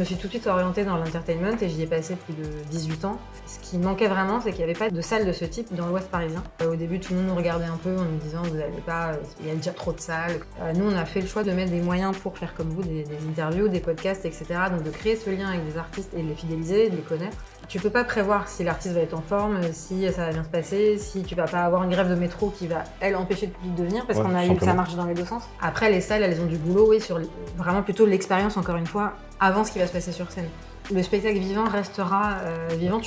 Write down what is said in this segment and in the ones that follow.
Je me suis tout de suite orientée dans l'entertainment et j'y ai passé plus de 18 ans. Ce qui manquait vraiment, c'est qu'il n'y avait pas de salle de ce type dans l'Ouest parisien. Euh, au début, tout le monde nous regardait un peu en nous disant vous n'allez pas, il y a déjà trop de salles. Euh, nous, on a fait le choix de mettre des moyens pour faire comme vous, des, interviews, des podcasts, etc. Donc de créer ce lien avec des artistes et de les fidéliser, de les connaître. Tu peux pas prévoir si l'artiste va être en forme, si ça va bien se passer, si tu vas pas avoir une grève de métro qui va, elle, empêcher le public de venir parce qu'on a eu que ça marche dans les deux sens. Après, les salles, elles ont du boulot, oui, sur vraiment plutôt l'expérience, encore une fois, avant ce qui va se passer sur scène le spectacle vivant restera euh, vivant.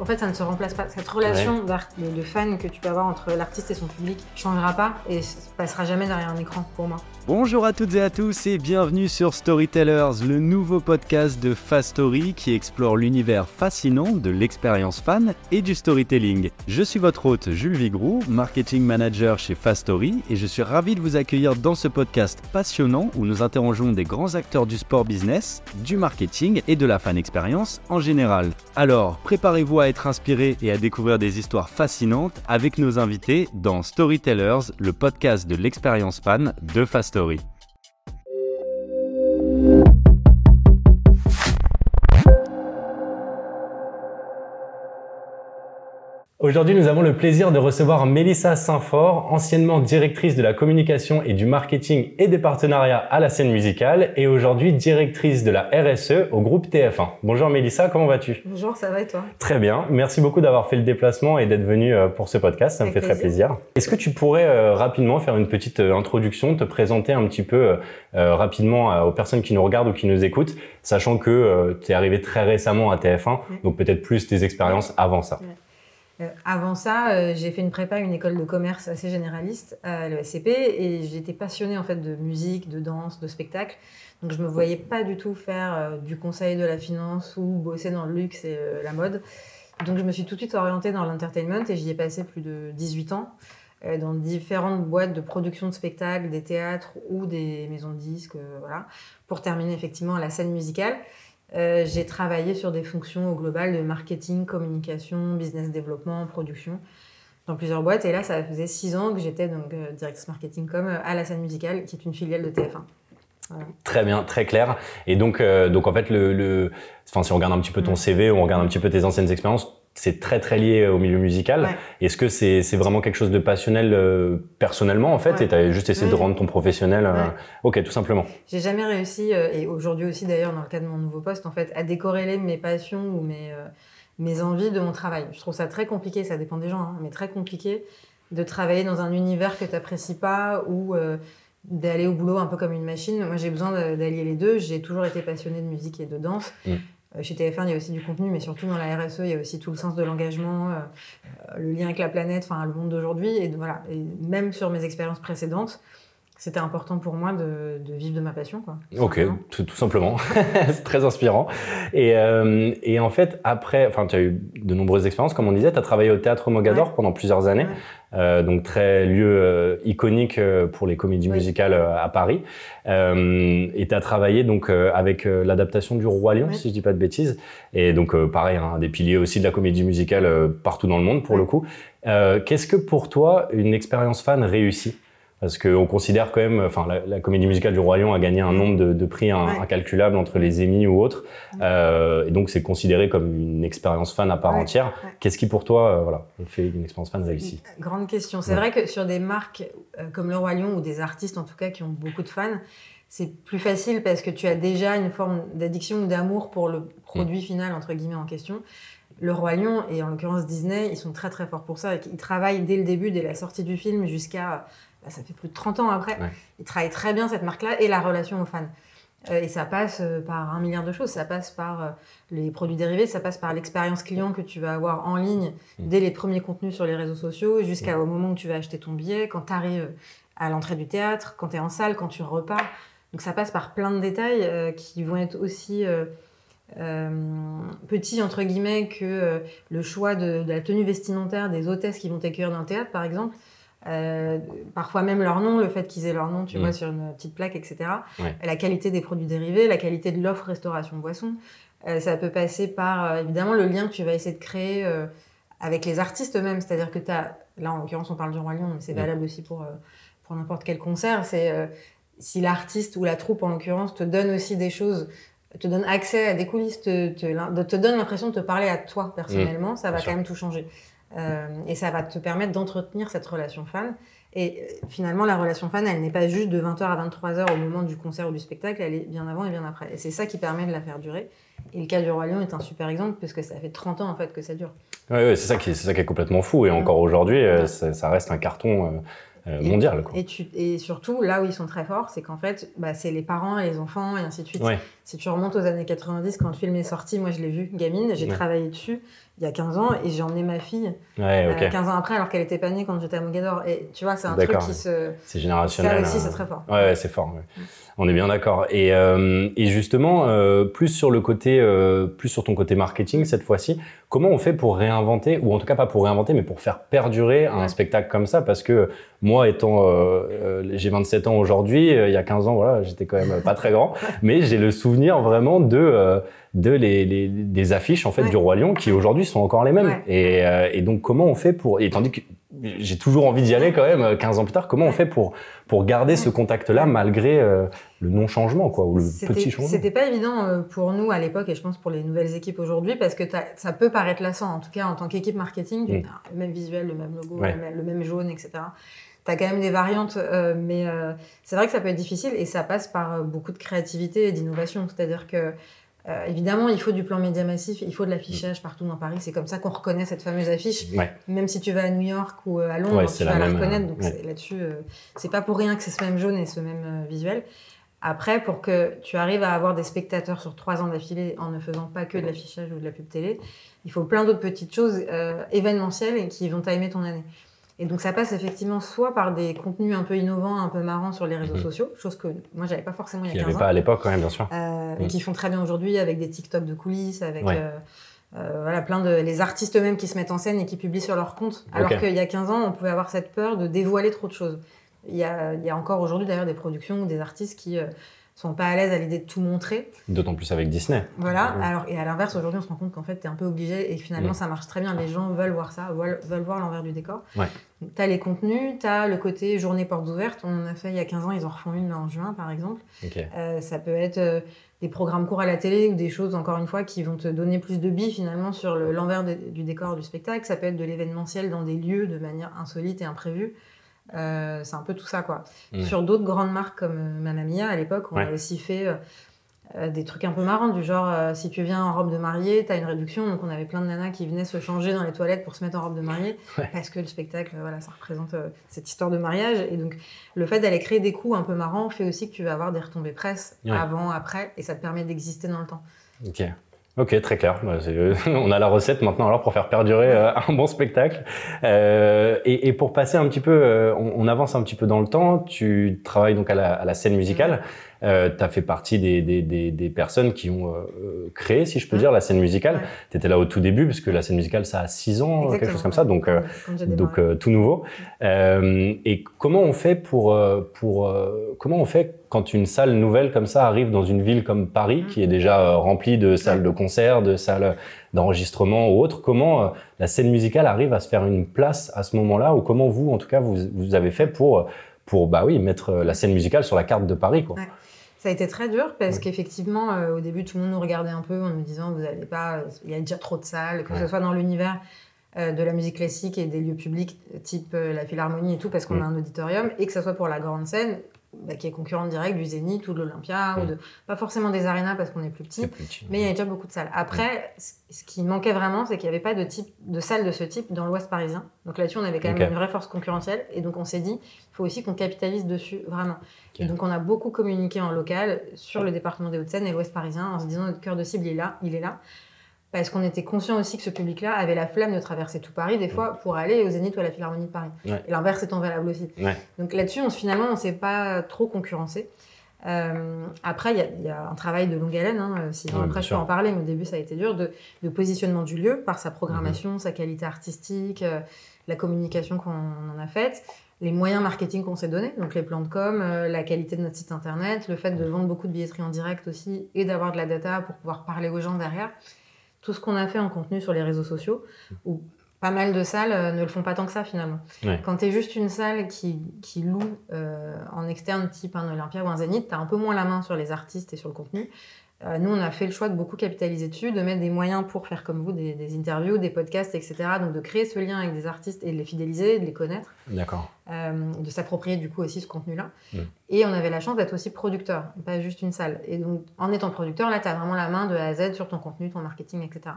en fait, ça ne se remplace pas. Cette relation de, fan que tu peux avoir entre l'artiste et son public ne changera pas et ne passera jamais derrière un écran pour moi. Bonjour à toutes et à tous et bienvenue sur Storytellers, le nouveau podcast de Fast Story qui explore l'univers fascinant de l'expérience fan et du storytelling. Je suis votre hôte Jules Vigroux, marketing manager chez Fast Story et je suis ravi de vous accueillir dans ce podcast passionnant où nous interrogeons des grands acteurs du sport business, du marketing et de la fan en général. Alors, préparez-vous à être inspiré et à découvrir des histoires fascinantes avec nos invités dans Storytellers, le podcast de l'expérience fan de Fast Aujourd'hui, nous avons le plaisir de recevoir Mélissa Saint-Fort, anciennement directrice de la communication et du marketing et des partenariats à la scène musicale et aujourd'hui directrice de la RSE au groupe TF1. Bonjour Mélissa, comment vas-tu? Bonjour, ça va et toi? Très bien, merci beaucoup d'avoir fait le déplacement et d'être venue euh, pour ce podcast, ça me fait très plaisir. Est-ce que tu pourrais euh, rapidement faire une petite euh, introduction, te présenter un petit peu rapidement aux personnes qui nous regardent ou qui nous écoutent, sachant que tu es arrivé très récemment à TF1, donc peut-être plus tes expériences avant ça. Euh, avant ça, euh, j'ai fait une prépa, une école de commerce assez généraliste à l'ESCP et j'étais passionnée en fait de musique, de danse, de spectacle. Donc je me voyais pas du tout faire euh, du conseil de la finance ou bosser dans le luxe et la mode. Donc je me suis tout de suite orientée dans l'entertainment et j'y ai passé plus de 18 ans dans différentes boîtes de production de spectacles, des théâtres ou des maisons de disques, voilà, pour terminer effectivement la scène musicale. Euh, j'ai travaillé sur des fonctions au global de marketing, communication, business développement, production dans plusieurs boîtes. Et là, ça faisait six ans que j'étais donc euh, directrice marketing comme euh, à la scène musicale, qui est une filiale de TF1. Très bien, très clair. Et donc, donc en fait, le, le, enfin, si on regarde un petit peu ton mm. CV on regarde un petit peu tes anciennes expériences, c'est très très lié au milieu musical. Est-ce que c'est vraiment quelque chose de passionnel euh, personnellement en fait? Et tu as juste essayé de rendre ton professionnel euh, OK, tout simplement. J'ai jamais réussi euh, et aujourd'hui aussi d'ailleurs dans le cadre de mon nouveau poste en fait à décorréler mes passions ou mes mes envies de mon travail. Je trouve ça très compliqué, ça dépend des gens hein, mais très compliqué de travailler dans un univers que tu n'apprécies pas ou d'aller au boulot un peu comme une machine. Moi, j'ai besoin d'allier les deux. J'ai toujours été passionnée de musique et de danse. Mm. Euh, chez TF1, il y a aussi du contenu, mais surtout dans la RSE, il y a aussi tout le sens de l'engagement, euh, le lien avec la planète, enfin le monde d'aujourd'hui. Et voilà, et même sur mes expériences précédentes, c'était important pour moi de, vivre de ma passion. Quoi, ok, tout, simplement. c'est très inspirant. Et, euh, et, en fait, après, enfin, tu as eu de nombreuses expériences, comme on disait, tu as travaillé au Théâtre Mogador pendant plusieurs années. Euh, donc très lieu euh, iconique euh, pour les comédies musicales à Paris. et tu as travaillé donc avec l'adaptation du Roi Lion, si je dis pas de bêtises. Et donc pareil, un des piliers aussi de la comédie musicale partout dans le monde pour le coup. Qu'est-ce que pour toi une expérience fan réussie? Parce qu'on considère quand même, enfin, la, comédie musicale du Roi Lion a gagné un nombre de, prix incalculable entre les Emmy ou autres, euh, et donc c'est considéré comme une expérience fan à part entière. Qu'est-ce qui pour toi, euh, voilà, fait une expérience fan réussie Grande question. C'est vrai que sur des marques euh, comme le Roi Lion ou des artistes en tout cas qui ont beaucoup de fans, c'est plus facile parce que tu as déjà une forme d'addiction ou d'amour pour le produit mm. final entre guillemets en question. Le Roi Lion et en l'occurrence Disney, ils sont très très forts pour ça. Ils travaillent dès le début, dès la sortie du film jusqu'à ça fait plus de 30 ans après. Ils travaillent très bien cette marque-là et la relation aux fans. Euh, et ça passe euh, par un milliard de choses. Ça passe par euh, les produits dérivés, ça passe par l'expérience client que tu vas avoir en ligne mm. dès les premiers contenus sur les réseaux sociaux jusqu'au moment où tu vas acheter ton billet, quand tu arrives à l'entrée du théâtre, quand tu es en salle, quand tu repars. Donc ça passe par plein de détails qui vont être aussi petits, entre guillemets, que le choix de, de, la tenue vestimentaire des hôtesses qui vont t'accueillir dans le théâtre, par exemple. Euh, parfois même leur nom, le fait qu'ils aient leur nom, tu vois, mm. sur une petite plaque, etc. La qualité des produits dérivés, la qualité de l'offre restauration-boisson. Euh, ça peut passer par, euh, évidemment, le lien que tu vas essayer de créer avec les artistes eux-mêmes. C'est-à-dire que tu as, là en l'occurrence, on parle du Roi Lion, mais c'est mm. valable aussi pour, pour n'importe quel concert. C'est si l'artiste ou la troupe, en l'occurrence, te donne aussi des choses te donne accès à des coulisses, te, te, te donne l'impression de te parler à toi personnellement, mmh, ça va quand même tout changer. Euh, et ça va te permettre d'entretenir cette relation fan. Et euh, finalement, la relation fan, elle n'est pas juste de 20h à 23h au moment du concert ou du spectacle, elle est bien avant et bien après. Et c'est ça qui permet de la faire durer. Et le cas du Roi Lion est un super exemple, parce que ça fait 30 ans en fait que ça dure. Oui, ouais, c'est ça, qui, ça qui est complètement fou. Et encore aujourd'hui, euh, ça, reste un carton euh, mondial. Quoi. Et, tu, et, surtout, là où ils sont très forts, c'est qu'en fait, bah, c'est les parents et les enfants et ainsi de suite. Si tu remontes aux années 90, quand le film est sorti, moi je l'ai vu, gamine, j'ai travaillé dessus il y a 15 ans et j'ai emmené ma fille ouais, 15 euh, ans après alors qu'elle était pas née quand j'étais à Mogador. Et tu vois, c'est un truc qui se. C'est générationnel. Ça aussi, c'est très fort. Ouais, c'est fort. On est bien d'accord. Et, euh, et, justement, euh, plus sur le côté, plus sur ton côté marketing cette fois-ci, comment on fait pour réinventer, ou en tout cas pas pour réinventer, mais pour faire perdurer un spectacle comme ça? Parce que moi, étant, j'ai 27 ans aujourd'hui, il y a 15 ans, voilà, j'étais quand même pas très grand, mais j'ai le souvenir vraiment de de les, les, des affiches en fait du roi lion qui aujourd'hui sont encore les mêmes. Et, et, donc comment on fait pour et tandis que j'ai toujours envie d'y aller quand même 15 ans plus tard. Comment on fait pour pour garder ce contact-là malgré euh, le non-changement, quoi, ou le petit changement? C'était pas évident euh, pour nous à l'époque, et je pense pour les nouvelles équipes aujourd'hui, parce que ça peut paraître lassant, en tout cas en tant qu'équipe marketing, mm. le même visuel, le même logo, le, même, jaune, etc. Tu as quand même des variantes, euh, mais c'est vrai que ça peut être difficile, et ça passe par beaucoup de créativité et d'innovation. C'est-à-dire que euh, évidemment, il faut du plan média massif, il faut de l'affichage partout dans Paris. C'est comme ça qu'on reconnaît cette fameuse affiche. Même si tu vas à New York ou euh, à Londres, tu vas la, reconnaître. Donc là-dessus, euh, c'est pas pour rien que c'est ce même jaune et ce même visuel. Après, pour que tu arrives à avoir des spectateurs sur trois ans d'affilée en ne faisant pas que de l'affichage ou de la pub télé, il faut plein d'autres petites choses événementielles et qui vont t'aimer ton année. Et donc ça passe effectivement soit par des contenus un peu innovants, un peu marrants sur les réseaux mhm. sociaux, chose que moi j'avais pas forcément il y a 15 ans. Il n'y avait pas à l'époque quand même, bien sûr. Euh, Et qui font très bien aujourd'hui avec des TikTok de coulisses, avec euh, euh, voilà, plein de les artistes eux-mêmes qui se mettent en scène et qui publient sur leur compte. Alors qu'il y a 15 ans, on pouvait avoir cette peur de dévoiler trop de choses. Il y a, il y a encore aujourd'hui d'ailleurs des productions ou des artistes qui euh, sont pas à l'aise à l'idée de tout montrer. D'autant plus avec Disney. Voilà. Alors, et à l'inverse, aujourd'hui, on se rend compte qu'en fait, tu es un peu obligé et finalement, ça marche très bien. Les gens veulent voir ça, veulent, veulent voir l'envers du décor. Ouais. Tu as les contenus, tu as le côté journée portes ouvertes. On en a fait il y a 15 ans, ils en refont une en juin, par exemple. Euh, ça peut être euh, des programmes courts à la télé ou des choses, encore une fois, qui vont te donner plus de billes finalement sur l'envers du décor du spectacle. Ça peut être de l'événementiel dans des lieux de manière insolite et imprévue. Euh, c'est un peu tout ça, quoi. Sur d'autres grandes marques comme euh, Mamma Mia, à l'époque, on a aussi fait euh, des trucs un peu marrants, du genre, si tu viens en robe de mariée, t'as une réduction. Donc, on avait plein de nanas qui venaient se changer dans les toilettes pour se mettre en robe de mariée, parce que le spectacle, voilà, ça représente cette histoire de mariage. Et donc, le fait d'aller créer des coups un peu marrants fait aussi que tu vas avoir des retombées presse avant, après, et ça te permet d'exister dans le temps. Ok. Ok, très clair. Bah, on a la recette maintenant alors pour faire perdurer euh, un bon spectacle. Euh, et, pour passer un petit peu, euh, on, avance un petit peu dans le temps. Tu travailles donc à la scène musicale. Euh, tu as fait partie des, des, des, des personnes qui ont euh, créé, si je peux mmh. dire, la scène musicale. Tu étais là au tout début, parce que la scène musicale, ça a 6 ans, quelque chose comme ça, donc, euh, donc tout nouveau. et comment on fait pour, pour comment on fait quand une salle nouvelle comme ça arrive dans une ville comme Paris, mmh. qui est déjà remplie de salles de concert, de salles d'enregistrement ou autres, comment la scène musicale arrive à se faire une place à ce moment-là, ou comment vous, en tout cas, vous, vous avez fait pour pour bah oui mettre la scène musicale sur la carte de Paris quoi. Ça a été très dur parce qu'effectivement, euh, au début, tout le monde nous regardait un peu en nous disant Vous n'allez pas, il y a déjà trop de salles, que ce soit dans l'univers euh, de la musique classique et des lieux publics type euh, la Philharmonie et tout, parce qu'on a un auditorium, et que ce soit pour la grande scène, bah, qui est concurrente directe du Zénith ou de l'Olympia, ou de, pas forcément des arénas parce qu'on est plus petit, mais il y a déjà beaucoup de salles. Après, ce qui manquait vraiment, c'est qu'il n'y avait pas de, type, de salle de ce type dans l'Ouest parisien. Donc là-dessus, on avait quand même une vraie force concurrentielle, et donc on s'est dit, il faut aussi qu'on capitalise dessus, vraiment. Et donc on a beaucoup communiqué en local sur le département des Hauts-de-Seine et l'Ouest parisien en se disant, notre cœur de cible, il est là, il est là parce qu'on était conscient aussi que ce public-là avait la flemme de traverser tout Paris, des fois, pour aller au Zénith ou à la Philharmonie de Paris. Et l'inverse étant valable aussi. Donc là-dessus, on, finalement, on ne s'est pas trop concurrencé. Euh, après, il y, a un travail de longue haleine, hein, sinon après je peux en parler, mais au début ça a été dur, de, positionnement du lieu par sa programmation, mhm. sa qualité artistique, euh, la communication qu'on en a faite, les moyens marketing qu'on s'est donnés, donc les plans de com, euh, la qualité de notre site internet, le fait de vendre beaucoup de billetterie en direct aussi et d'avoir de la data pour pouvoir parler aux gens derrière tout ce qu'on a fait en contenu sur les réseaux sociaux, où pas mal de salles euh, ne le font pas tant que ça finalement. Quand tu es juste une salle qui, qui loue euh, en externe, type un Olympia ou un Zénith, tu as un peu moins la main sur les artistes et sur le contenu. Euh, nous, on a fait le choix de beaucoup capitaliser dessus, de mettre des moyens pour faire comme vous des, interviews, des podcasts, etc. Donc de créer ce lien avec des artistes et de les fidéliser, de les connaître. D'accord. Euh, de s'approprier du coup aussi ce contenu-là. Mm. Et on avait la chance d'être aussi producteur, pas juste une salle. Et donc en étant producteur, là, tu as vraiment la main de A à Z sur ton contenu, ton marketing, etc.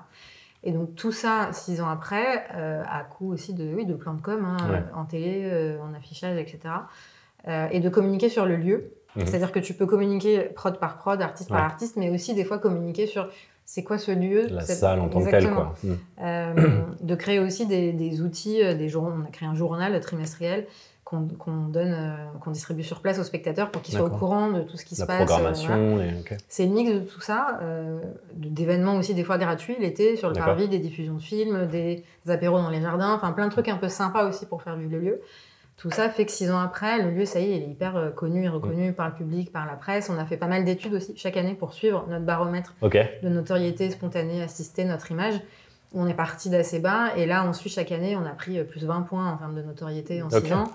Et donc tout ça, six ans après, euh, à coup aussi de, oui, de plan de com, hein, en télé, en affichage, etc. et de communiquer sur le lieu. Mhm. C'est-à-dire que tu peux communiquer prod par prod, artiste par artiste, mais aussi des fois communiquer sur c'est quoi ce lieu La salle en tant que telle, quoi. Mhm. Euh, de créer aussi des, outils, euh, des on a créé un journal trimestriel qu'on donne, euh, qu'on distribue sur place aux spectateurs pour qu'ils soient au courant de tout ce qui se passe. La programmation. C'est le mix de tout ça, d'événements aussi des fois gratuits l'été sur le parvis, des diffusions de films, des apéros dans les jardins, enfin plein de trucs un peu sympas aussi pour faire vivre le lieu. Tout ça fait que six ans après, le lieu, ça y est, il est hyper euh, connu et reconnu par le public, par la presse. On a fait pas mal d'études aussi chaque année pour suivre notre baromètre de notoriété spontanée, assistée, notre image. On est parti d'assez bas et là, on suit chaque année, on a pris euh, plus 20 points en termes de notoriété en six ans.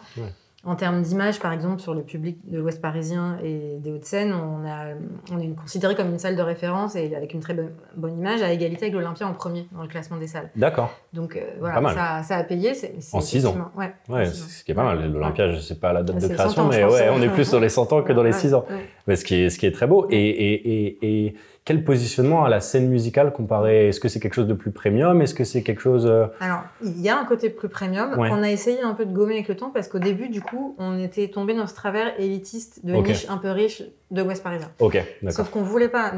En termes d'image, par exemple, sur le public de l'Ouest parisien et des Hauts-de-Seine, on, a, on est considéré comme une salle de référence et avec une très bonne, image, à égalité avec l'Olympia en premier dans le classement des salles. D'accord. Donc euh, voilà, ça, a payé. en six ans. Ouais, ouais ce qui est pas mal. L'Olympia, je ne sais pas la date de création, mais ouais, on est plus sur les 100 ans que dans les six ans. Mais ce qui, est, ce qui est très beau. et, et, et, et quel positionnement à la scène musicale comparé? Est-ce que c'est quelque chose de plus premium? Est-ce que c'est quelque chose euh, Alors, il y a un côté plus premium. Qu'on a essayé un peu de gommer avec le temps parce qu'au début, du coup, on était tombé dans ce travers élitiste de niche un peu riche de West Parisien. Ok, Sauf qu'on voulait pas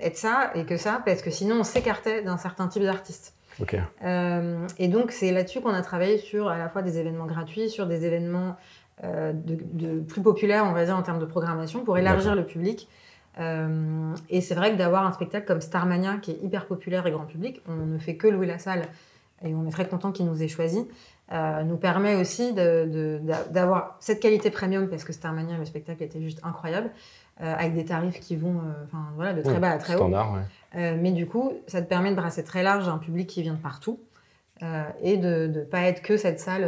être ça et que ça parce que sinon on s'écartait d'un certain type d'artiste. Ok. Euh, et donc c'est là-dessus qu'on a travaillé sur à la fois des événements gratuits, sur des événements euh, de, plus populaires, on va dire en termes de programmation, pour élargir le public euh, et c'est vrai que d'avoir un spectacle comme Starmania, qui est hyper populaire et grand public, on ne fait que louer la salle et on est très content qu'il nous ait choisi, euh, nous permet aussi d'avoir cette qualité premium parce que Starmania, le spectacle était juste incroyable, euh, avec des tarifs qui vont enfin voilà, de très bas à très haut. Standard, mais du coup, ça te permet de brasser très large un public qui vient de partout. et de ne pas être que cette salle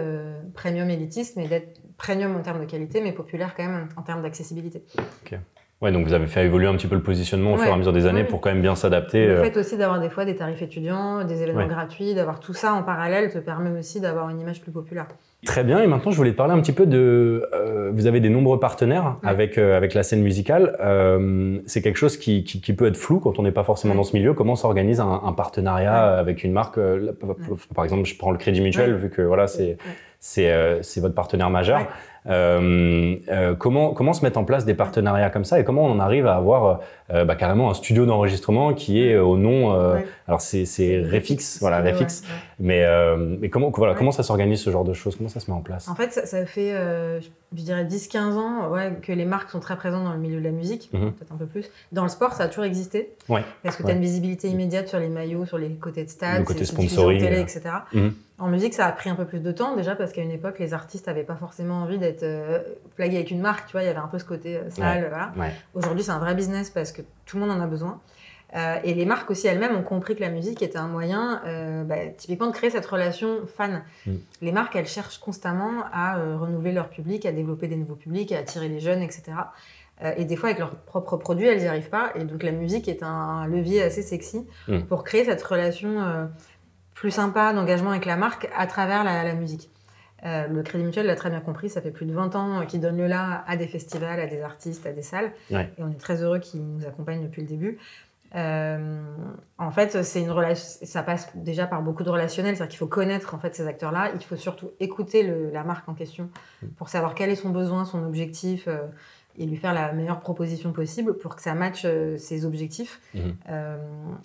premium élitiste, mais d'être premium en termes de qualité, mais populaire quand même en termes d'accessibilité. Ok. Ouais, donc vous avez fait évoluer un petit peu le positionnement au fur et à mesure des années pour quand même bien s'adapter. Le euh. fait aussi d'avoir des fois des tarifs étudiants, des événements gratuits, d'avoir tout ça en parallèle te permet aussi d'avoir une image plus populaire. Très bien, et maintenant je voulais te parler un petit peu de... Euh, vous avez des nombreux partenaires avec, euh, avec la scène musicale. c'est quelque chose qui, qui, peut être flou quand on n'est pas forcément dans ce milieu. Comment s'organise un, un, partenariat avec une marque Par exemple, je prends le Crédit Mutuel, vu que voilà, c'est c'est votre partenaire majeur. Euh, euh, comment, comment se mettre en place des partenariats comme ça et comment on arrive à avoir euh, bah, carrément un studio d'enregistrement qui est au nom. Alors c'est Refix, voilà Refix. Mais, mais comment voilà comment ça s'organise ce genre de choses? Comment ça se met en place? En fait, ça, fait je dirais 10-15 ans que les marques sont très présentes dans le milieu de la musique, mhm. peut-être un peu plus. Dans le sport, ça a toujours existé. Parce que tu as une visibilité immédiate sur les maillots, sur les côtés de stade, le côté sponsoring, télé, etc. En musique, ça a pris un peu plus de temps déjà parce qu'à une époque, les artistes n'avaient pas forcément envie d'être euh, flagués avec une marque. Tu vois, il y avait un peu ce côté euh, sale. Voilà. Aujourd'hui, c'est un vrai business parce que tout le monde en a besoin. Euh, et les marques aussi elles-mêmes ont compris que la musique était un moyen, bah, typiquement, de créer cette relation fan. Mm. Les marques, elles cherchent constamment à renouveler leur public, à développer des nouveaux publics, à attirer les jeunes, etc. et des fois, avec leurs propres produits, elles n'y arrivent pas. Et donc, la musique est un levier assez sexy mm. pour créer cette relation plus sympa d'engagement avec la marque à travers la, musique. Euh, le Crédit Mutuel l'a très bien compris, ça fait plus de 20 ans qu'il donne le là à des festivals, à des artistes, à des salles. Et on est très heureux qu'ils nous accompagnent depuis le début. Euh, en fait, c'est une relation, ça passe déjà par beaucoup de relationnels, c'est-à-dire qu'il faut connaître en fait ces acteurs-là. Il faut surtout écouter la marque en question mm. pour savoir quel est son besoin, son objectif. Euh, et lui faire la meilleure proposition possible pour que ça matche euh, ses objectifs. Mhm. Euh,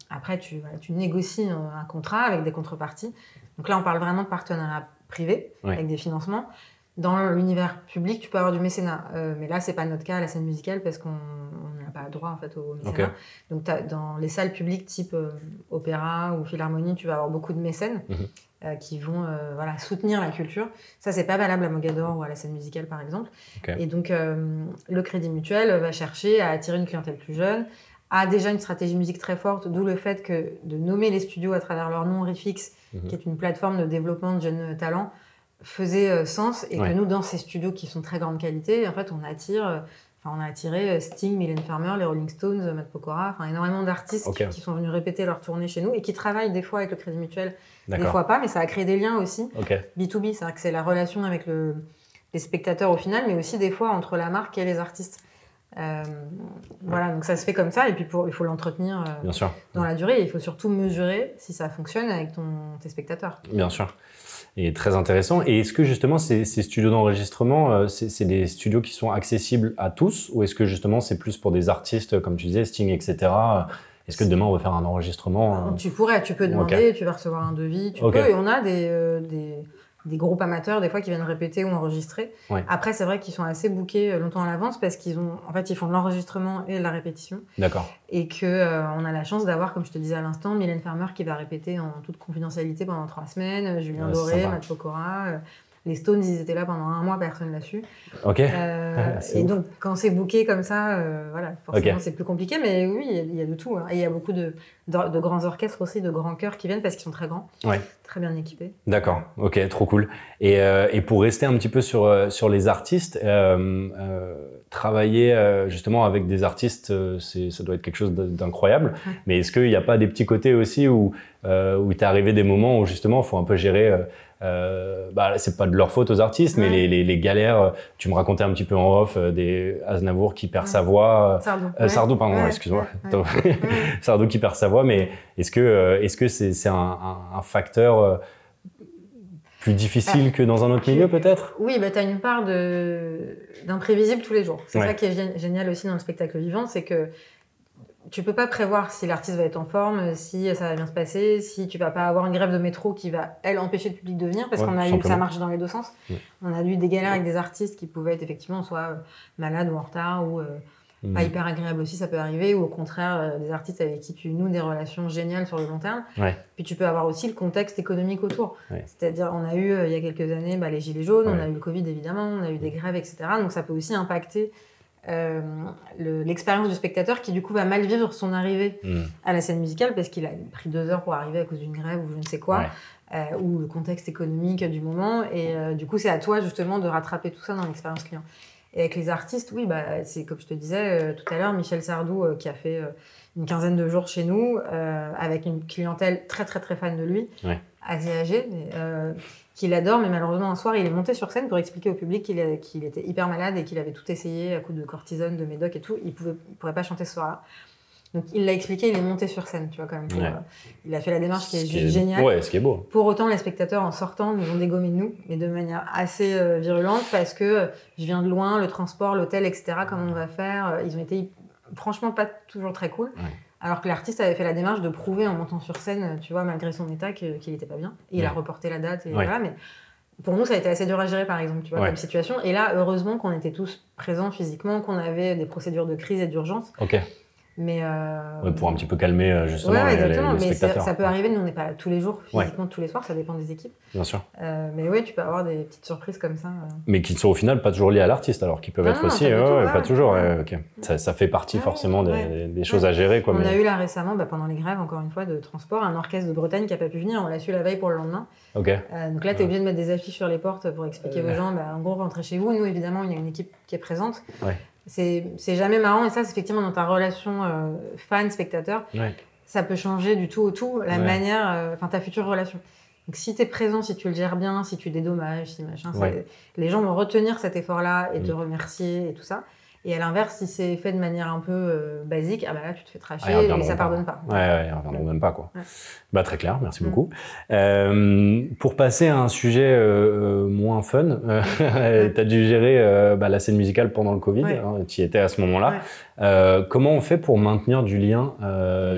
après, tu, tu négocies un, contrat avec des contreparties. Donc là, on parle vraiment de partenariat privé avec des financements. Dans l'univers public, tu peux avoir du mécénat. Euh, mais là, c'est pas notre cas à la scène musicale parce qu'on n'a pas droit en fait au mécénat. Donc dans les salles publiques type opéra ou philharmonie, tu vas avoir beaucoup de mécènes. Mhm. Qui vont euh, voilà, soutenir la culture. Ça, c'est pas valable à Mogador ou à la scène musicale, par exemple. Et donc, euh, le Crédit Mutuel va chercher à attirer une clientèle plus jeune, a déjà une stratégie musique très forte, d'où le fait que de nommer les studios à travers leur nom Refix, mhm. qui est une plateforme de développement de jeunes talents, faisait sens et que nous, dans ces studios qui sont très grande qualité, en fait, on attire Enfin, on a attiré Sting, Mylène Farmer, les Rolling Stones, Matt Pokora, enfin énormément d'artistes qui sont venus répéter leur tournée chez nous et qui travaillent des fois avec le Crédit Mutuel, des fois pas, mais ça a créé des liens aussi. B2B, c'est-à-dire que c'est la relation avec le, les spectateurs au final, mais aussi des fois entre la marque et les artistes. Euh, voilà, donc ça se fait comme ça, et puis pour, il faut l'entretenir euh, dans la durée. il faut surtout mesurer si ça fonctionne avec ton, tes spectateurs. Bien sûr. Et très intéressant. Et est-ce que justement ces, ces studios d'enregistrement, euh, c'est des studios qui sont accessibles à tous, ou est-ce que justement c'est plus pour des artistes, comme tu disais, Sting, etc. Est-ce que demain on va faire un enregistrement Tu pourrais, tu peux demander, tu vas recevoir un devis, tu peux, et on a des, des des groupes amateurs des fois qui viennent répéter ou enregistrer. Après, c'est vrai qu'ils sont assez bookés euh, longtemps à l'avance parce qu'ils ont, en fait, ils font de l'enregistrement et de la répétition. D'accord. Et que euh, on a la chance d'avoir, comme je te disais à l'instant, Mylène Farmer qui va répéter en toute confidentialité pendant trois semaines, Julien Doré, Matt Pokora. Euh, les Stones, ils étaient là pendant un mois, personne l'a su. Ok. et donc, quand c'est booké comme ça, voilà, forcément, c'est plus compliqué. Mais oui, il y, a de tout. Hein. Et il y a beaucoup de, de, grands orchestres aussi, de grands chœurs qui viennent parce qu'ils sont très grands. Ouais très bien équipé. D'accord, ok, trop cool. Et, euh, et, pour rester un petit peu sur, euh, sur les artistes, euh, euh travailler justement avec des artistes, ça doit être quelque chose d'incroyable. Mais est-ce qu'il n'y a pas des petits côtés aussi où, où t'est arrivé des moments où justement il faut un peu gérer euh, bah, c'est pas de leur faute aux artistes, mais les, les, les, galères. Tu me racontais un petit peu en off des Aznavour qui perd sa voix. Sardou. Sardou, pardon, excuse-moi. Sardou qui perd sa voix, mais est-ce que est-ce que c'est, c'est un, un, facteur euh, plus difficile que dans un autre milieu peut-être? Oui, bah, tu as une part d'imprévisible tous les jours. C'est ça qui est génial aussi dans le spectacle vivant, c'est que tu peux pas prévoir si l'artiste va être en forme, si ça va bien se passer, si tu vas pas avoir une grève de métro qui va, elle, empêcher le public de venir, parce qu'on a eu, ça marche dans les deux sens. On a eu des galères avec des artistes qui pouvaient être effectivement soit euh, malades ou en retard, ou euh, pas mm. hyper agréable aussi, ça peut arriver, ou au contraire, euh, des artistes avec qui tu noues des relations géniales sur le long terme. Puis tu peux avoir aussi le contexte économique autour. C'est-à-dire, on a eu, euh, il y a quelques années, bah, les gilets jaunes, on a eu le Covid évidemment, on a eu des grèves, etc. Donc ça peut aussi impacter euh, l'expérience du spectateur qui du coup va mal vivre son arrivée mm. à la scène musicale parce qu'il a pris deux heures pour arriver à cause d'une grève ou je ne sais quoi. ou le contexte économique du moment. Et du coup, c'est à toi justement de rattraper tout ça dans l'expérience client. Et avec les artistes, oui, bah, c'est comme je te disais euh, tout à l'heure, Michel Sardou euh, qui a fait euh, une quinzaine de jours chez nous, avec une clientèle très très très fan de lui, assez âgée, qui l'adore, mais malheureusement un soir il est monté sur scène pour expliquer au public qu'il qu'il était hyper malade et qu'il avait tout essayé à coup de cortisone, de médoc et tout. Il ne pourrait pas chanter ce soir-là. Donc il l'a expliqué, il est monté sur scène, tu vois quand même. Euh, il a fait la démarche qui est juste géniale. Ouais, ce qui est beau. Pour autant, les spectateurs en sortant nous ont dégommé de nous, mais de manière assez euh, virulente parce que euh, je viens de loin, le transport, l'hôtel, etc. Comment on va faire Ils ont été franchement pas toujours très cool. Alors que l'artiste avait fait la démarche de prouver en montant sur scène, tu vois, malgré son état, qu'il n'était pas bien. Et il a reporté la date et voilà. Mais pour nous, ça a été assez dur à gérer, par exemple, tu vois, comme situation. Et là, heureusement qu'on était tous présents physiquement, qu'on avait des procédures de crise et d'urgence. Mais euh... pour un petit peu calmer euh, justement ouais, exactement. mais Ça, peut arriver, nous on n'est pas tous les jours, physiquement tous les soirs, ça dépend des équipes. Bien sûr. Euh, mais oui, tu peux avoir des petites surprises comme ça. Euh. Mais qui ne sont au final pas toujours liées à l'artiste, alors qui peuvent être aussi. Pas, pas toujours. ok. Ça, ça, fait partie forcément des, des, choses à gérer. Quoi, on a eu là récemment, bah, pendant les grèves, encore une fois, de transport, un orchestre de Bretagne qui n'a pas pu venir. On l'a su la veille pour le lendemain. Ok. donc là, tu es obligé de mettre des affiches sur les portes pour expliquer aux gens, bah, en gros, rentrez chez vous. Nous, évidemment, il y a une équipe qui est présente. C'est jamais marrant. Et ça, c'est effectivement dans ta relation euh, fan-spectateur, ça peut changer du tout au tout la manière, euh, enfin ta future relation. Donc si tu es présent, si tu le gères bien, si tu dédommages, si machin, les gens vont retenir cet effort-là et te mm. remercier et tout ça. Et à l'inverse, si c'est fait de manière un peu euh, basique, ah bah là, tu te fais tracher ah, et ça pardonne pas. Ouais, ouais, on pardonne même pas, quoi. Bah, très clair, merci mm. beaucoup. Euh, pour passer à un sujet euh, moins fun, tu as dû gérer bah, la scène musicale pendant le Covid, hein, tu y étais à ce moment-là. comment on fait pour maintenir du lien,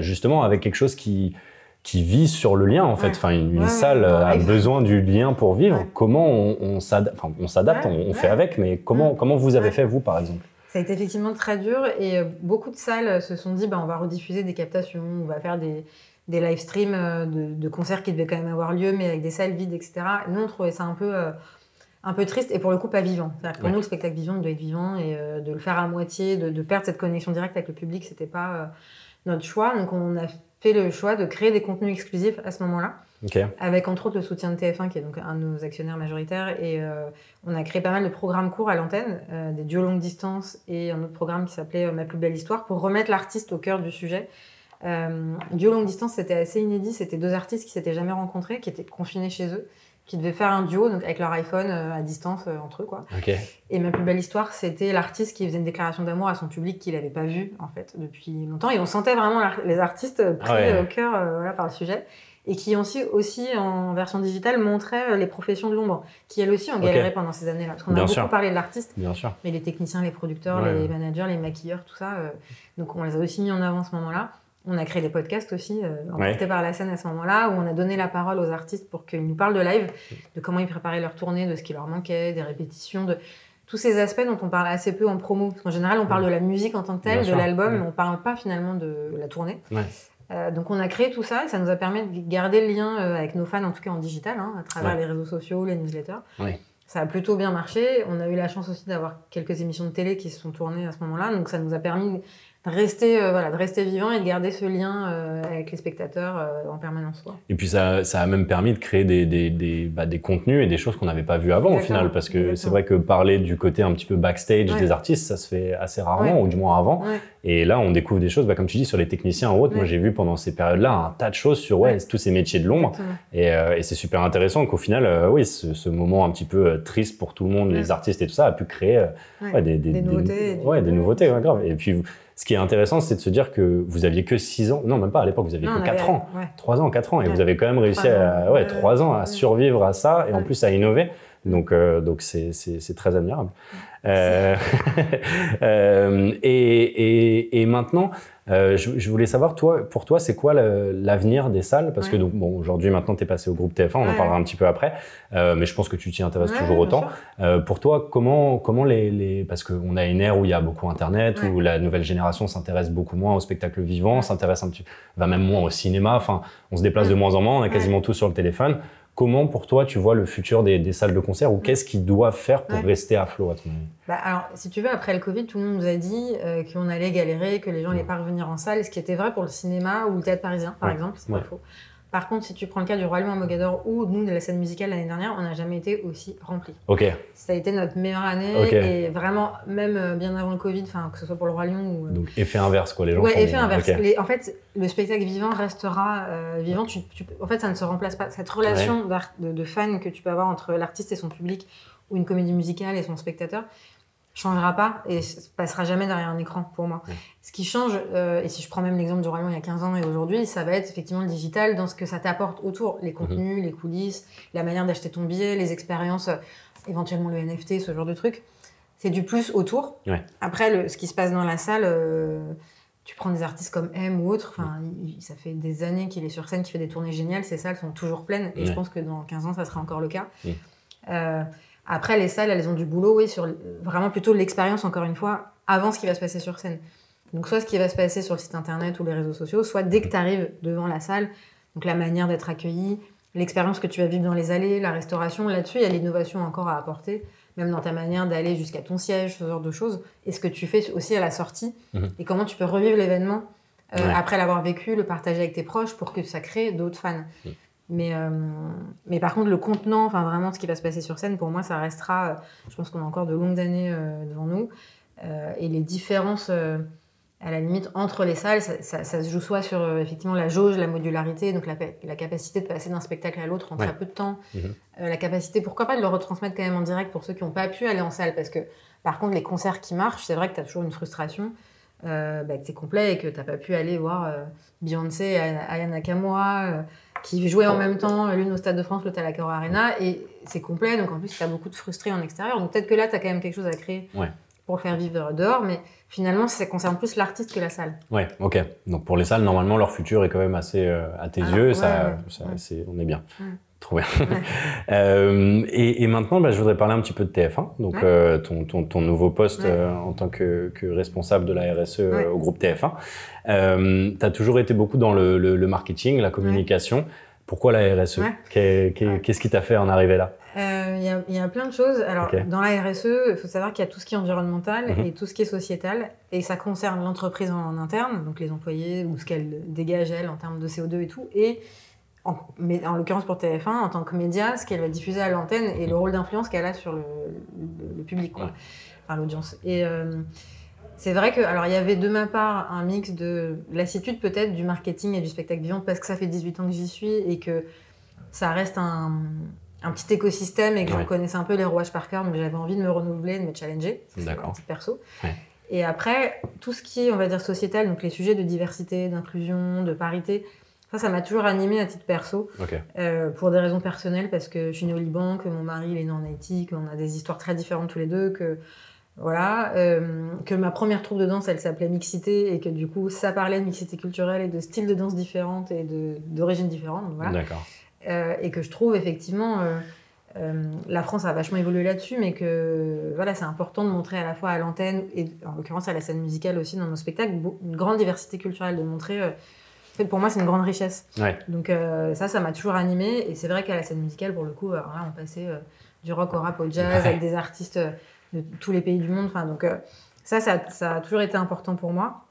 justement, avec quelque chose qui qui vit sur le lien en fait? Enfin, une, salle a besoin du lien pour vivre. Comment on, on s'adapte, on, fait avec, mais comment, comment vous avez fait vous par exemple? Ça a été effectivement très dur et euh, beaucoup de salles se sont dit bah, on va rediffuser des captations, on va faire des, des live streams euh, de, concerts qui devaient quand même avoir lieu, mais avec des salles vides, etc. nous, on trouvait ça un peu, euh, un peu triste et pour le coup pas vivant. Pour nous, le spectacle vivant doit être vivant et de le faire à moitié, de, perdre cette connexion directe avec le public, c'était pas notre choix. Donc on a fait le choix de créer des contenus exclusifs à ce moment-là. Avec entre autres le soutien de TF1 qui est donc un de nos actionnaires majoritaires et euh, on a créé pas mal de programmes courts à l'antenne, euh, des duos longue distance et un autre programme qui s'appelait euh, Ma plus belle histoire pour remettre l'artiste au cœur du sujet. Euh, duo longue distance c'était assez inédit, c'était deux artistes qui s'étaient jamais rencontrés, qui étaient confinés chez eux, qui devaient faire un duo donc avec leur iPhone à distance entre eux quoi. Et ma plus belle histoire, c'était l'artiste qui faisait une déclaration d'amour à son public qu'il n'avait pas vu en fait depuis longtemps. Et on sentait vraiment les artistes pris Ah ouais. au cœur voilà, par le sujet. Et qui aussi, aussi en version digitale montraient euh, les professions de l'ombre, qui elles aussi ont galéré pendant ces années-là. Parce qu'on a beaucoup sûr. parlé de l'artiste, mais les techniciens, les producteurs, Ouais. les managers, les maquilleurs, tout ça. euh, donc on les a aussi mis en avant à ce moment-là. On a créé des podcasts aussi, euh, emportés par la scène à ce moment-là, où on a donné la parole aux artistes pour qu'ils nous parlent de live, de comment ils préparaient leur tournée, de ce qui leur manquait, des répétitions, de tous ces aspects dont on parle assez peu en promo. Parce qu'en général, on parle de la musique en tant que Bien telle, de l'album, Ouais. mais on parle pas finalement de la tournée. Euh, donc on a créé tout ça et ça nous a permis de garder le lien euh, avec nos fans, en tout cas en digital, hein, à travers Ouais. les réseaux sociaux, les newsletters. Ouais. Ça a plutôt bien marché. On a eu la chance aussi d'avoir quelques émissions de télé qui se sont tournées à ce moment-là, donc ça nous a permis de rester, euh, voilà, de rester vivant et de garder ce lien euh, avec les spectateurs euh, en permanence. quoi. Et puis ça, ça a même permis de créer des, des, des, bah, des contenus et des choses qu'on n'avait pas vues avant au final. Parce que c'est vrai que parler du côté un petit peu backstage Ouais. des artistes, ça se fait assez rarement, Ouais. ou du moins avant. Ouais. Et là, on découvre des choses, bah, comme tu dis, sur les techniciens ou autres. Moi, j'ai vu pendant ces périodes-là un tas de choses sur tous ces métiers de l'ombre. Et, et c'est super intéressant qu'au final, oui, ce, ce moment un petit peu triste pour tout le monde, les artistes et tout ça, a pu créer des, nouveautés des nouveautés, grave. Et puis, ce qui est intéressant, c'est de se dire que vous aviez que 6 ans, non, même pas à l'époque, vous aviez Non, que on 4 avait- ans. ouais. 3 ans, 4 ans, et Ouais. vous avez quand même réussi Trois à, ouais, Ouais, 3 ans à survivre à ça, et en plus à innover. Donc, euh, donc c'est, c'est, c'est très admirable. Euh, euh, et, et, et maintenant, euh, je, je voulais savoir, toi, pour toi, c'est quoi le- l'avenir des salles? Parce que donc, bon, aujourd'hui, maintenant, tu es passé au groupe TF1, on en parlera un petit peu après, euh, mais je pense que tu t'y intéresses Ouais, toujours autant. Euh, pour toi, comment, comment les, les... Parce qu'on a une ère où il y a beaucoup Internet, où la nouvelle génération s'intéresse beaucoup moins au spectacle vivant, s'intéresse un petit va même moins au cinéma. Enfin, on se déplace de moins en moins, on a quasiment tout sur le téléphone. Comment, pour toi, tu vois le futur des, des salles de concert ou qu'est-ce qu'ils doivent faire pour Ouais. rester à flot à ton avis? Bah, alors, si tu veux, après le Covid, tout le monde nous a dit euh, qu'on allait galérer, que les gens n'allaient pas revenir en salle, ce qui était vrai pour le cinéma ou le théâtre parisien, par Ouais. exemple, c'est pas faux. Par contre, si tu prends le cas du Roi Lion à Mogador ou nous de la scène musicale l'année dernière, on n'a jamais été aussi rempli. Ok, Ça a été notre meilleure année et vraiment, même euh, bien avant le Covid, enfin, que ce soit pour le Roi Lion ou. euh, donc effet inverse, quoi. Les gens Ouais, sont- effet inverse. Les- en fait, le spectacle vivant restera euh, vivant. Tu, tu- en fait, ça ne se remplace pas. Cette relation de, de fan que tu peux avoir entre l'artiste et son public ou une comédie musicale et son spectateur changera pas et passera jamais derrière un écran pour moi. Ouais. Ce qui change, euh, et si je prends même l'exemple du Lion il y a 15 ans et aujourd'hui, ça va être effectivement le digital dans ce que ça t'apporte autour, les contenus, les coulisses, la manière d'acheter ton billet, les expériences, euh, éventuellement le NFT, ce genre de trucs. C'est du plus autour. Ouais. Après, le, ce qui se passe dans la salle, euh, tu prends des artistes comme M ou autre, enfin, ça fait des années qu'il est sur scène, qu'il fait des tournées géniales, ces salles sont toujours pleines, et je pense que dans 15 ans, ça sera encore le cas. Après, les salles, elles ont du boulot, oui, sur vraiment plutôt l'expérience, encore une fois, avant ce qui va se passer sur scène. Donc, soit ce qui va se passer sur le site internet ou les réseaux sociaux, soit dès que tu arrives devant la salle, donc la manière d'être accueilli, l'expérience que tu vas vivre dans les allées, la restauration, là-dessus, il y a l'innovation encore à apporter, même dans ta manière d'aller jusqu'à ton siège, ce genre de choses, et ce que tu fais aussi à la sortie, Mhm. et comment tu peux revivre l'événement euh, Ouais. après l'avoir vécu, le partager avec tes proches pour que ça crée d'autres fans. Mhm. Mais, euh, mais par contre, le contenant, enfin vraiment ce qui va se passer sur scène, pour moi, ça restera. euh, je pense qu'on a encore de longues années euh, devant nous. Euh, et les différences, à la limite, entre les salles, ça, ça- ça se joue soit sur effectivement la jauge, la modularité, donc la, la capacité de passer d'un spectacle à l'autre en Ouais. très peu de temps. Mhm. La capacité, pourquoi pas, de le retransmettre quand même en direct pour ceux qui n'ont pas pu aller en salle. Parce que par contre, les concerts qui marchent, c'est vrai que tu as toujours une frustration. Bah, que c'est complet et que tu n'as pas pu aller voir Beyoncé et Aya Nakamura qui jouaient en même temps, l'une au Stade de France, l'autre à la Caro Arena, et c'est complet, donc en plus tu as beaucoup de frustrés en extérieur. Donc peut-être que là, tu as quand même quelque chose à créer Ouais. pour le faire vivre dehors, mais finalement, ça concerne plus l'artiste que la salle. Ouais, ok. Donc pour les salles, normalement, leur futur est quand même assez euh, à tes Ah, yeux. ouais, ça, ouais, ça- c'est- on est bien. Ouais. Trop bien. Euh, et, et maintenant, bah, je voudrais parler un petit peu de TF1, donc Ouais. euh, ton, ton, ton nouveau poste Ouais. euh, en tant que, que responsable de la RSE au groupe TF1. tu as toujours été beaucoup dans le, le- le marketing, la communication. Pourquoi la RSE Qu'est-ce qui t'a fait en arriver là? Il y, a plein de choses. Alors, dans la RSE, il faut savoir qu'il y a tout ce qui est environnemental mhm. et tout ce qui est sociétal. Et ça concerne l'entreprise en, interne, donc les employés, ou ce qu'elle dégage, elle, en termes de CO2 et tout. Et en, mais en l'occurrence pour TF1, en tant que média, ce qu'elle va diffuser à l'antenne et le rôle d'influence qu'elle a sur le, public, quoi, enfin l'audience. Et euh, c'est vrai que, alors il y avait de ma part un mix de lassitude peut-être du marketing et du spectacle vivant parce que ça fait 18 ans que j'y suis et que ça reste un, un petit écosystème et que je connaissais un peu les rouages par cœur, mais j'avais envie de me renouveler, de me challenger. D'accord. perso. Et après, tout ce qui est, on va dire, sociétal, donc les sujets de diversité, d'inclusion, de parité, ça, ça m'a toujours animé à titre perso, euh, pour des raisons personnelles, parce que je suis née au Liban, que mon mari il est né en Haïti, qu'on a des histoires très différentes tous les deux, que voilà, euh, que ma première troupe de danse, elle s'appelait Mixité, et que du coup, ça parlait de mixité culturelle et de styles de danse différentes et d'origines différentes. Voilà. D'accord. Euh, et que je trouve effectivement, la France a vachement évolué là-dessus, mais que voilà, c'est important de montrer à la fois à l'antenne et en l'occurrence à la scène musicale aussi dans nos spectacles une grande diversité culturelle, de montrer fait, pour moi, c'est une grande richesse. Donc euh, ça, ça m'a toujours animé. Et c'est vrai qu'à la scène musicale, pour le coup, alors là, on passait euh, du rock au rap au jazz avec des artistes euh, de tous les pays du monde. Enfin, donc ça, ça, ça, a toujours été important pour moi.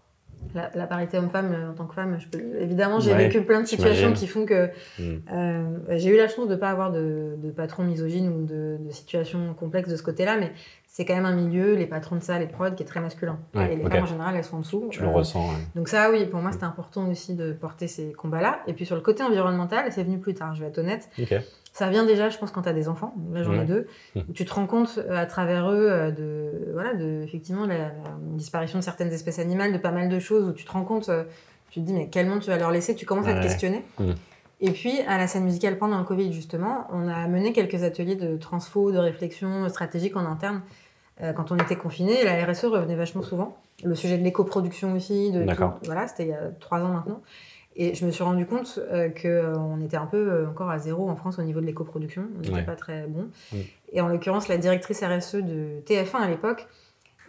La, parité homme-femme, en tant que femme, je peux... évidemment, j'ai vécu plein de situations qui font que mm. j'ai eu la chance de ne pas avoir de, de patron misogyne ou de, de situations complexes de ce côté-là, mais c'est quand même un milieu, les patrons de salle et de prod, qui est très masculin. et les femmes, en général, elles sont en dessous. Tu le ressens. Donc ça, oui, pour moi, c'était important aussi de porter ces combats-là. Et puis sur le côté environnemental, c'est venu plus tard, je vais être honnête. Ça vient déjà, je pense, quand tu as des enfants. Là, j'en ai deux. Mmh. Tu te rends compte euh, à travers eux euh, de, voilà, de, effectivement, la, disparition de certaines espèces animales, de pas mal de choses où tu te rends compte, euh, tu te dis, mais quel monde tu vas leur laisser? Tu commences à te questionner. Mmh. Et puis, à la scène musicale, pendant le Covid, justement, on a mené quelques ateliers de transfo, de réflexion stratégique en interne euh, quand on était confiné, la RSE revenait vachement souvent. Le sujet de l'éco-production aussi, de voilà, c'était il y a trois ans maintenant. Et je me suis rendu compte euh, qu'on euh, était un peu encore à zéro en France au niveau de l'éco-production. On n'était pas très bon. Et en l'occurrence, la directrice RSE de TF1 à l'époque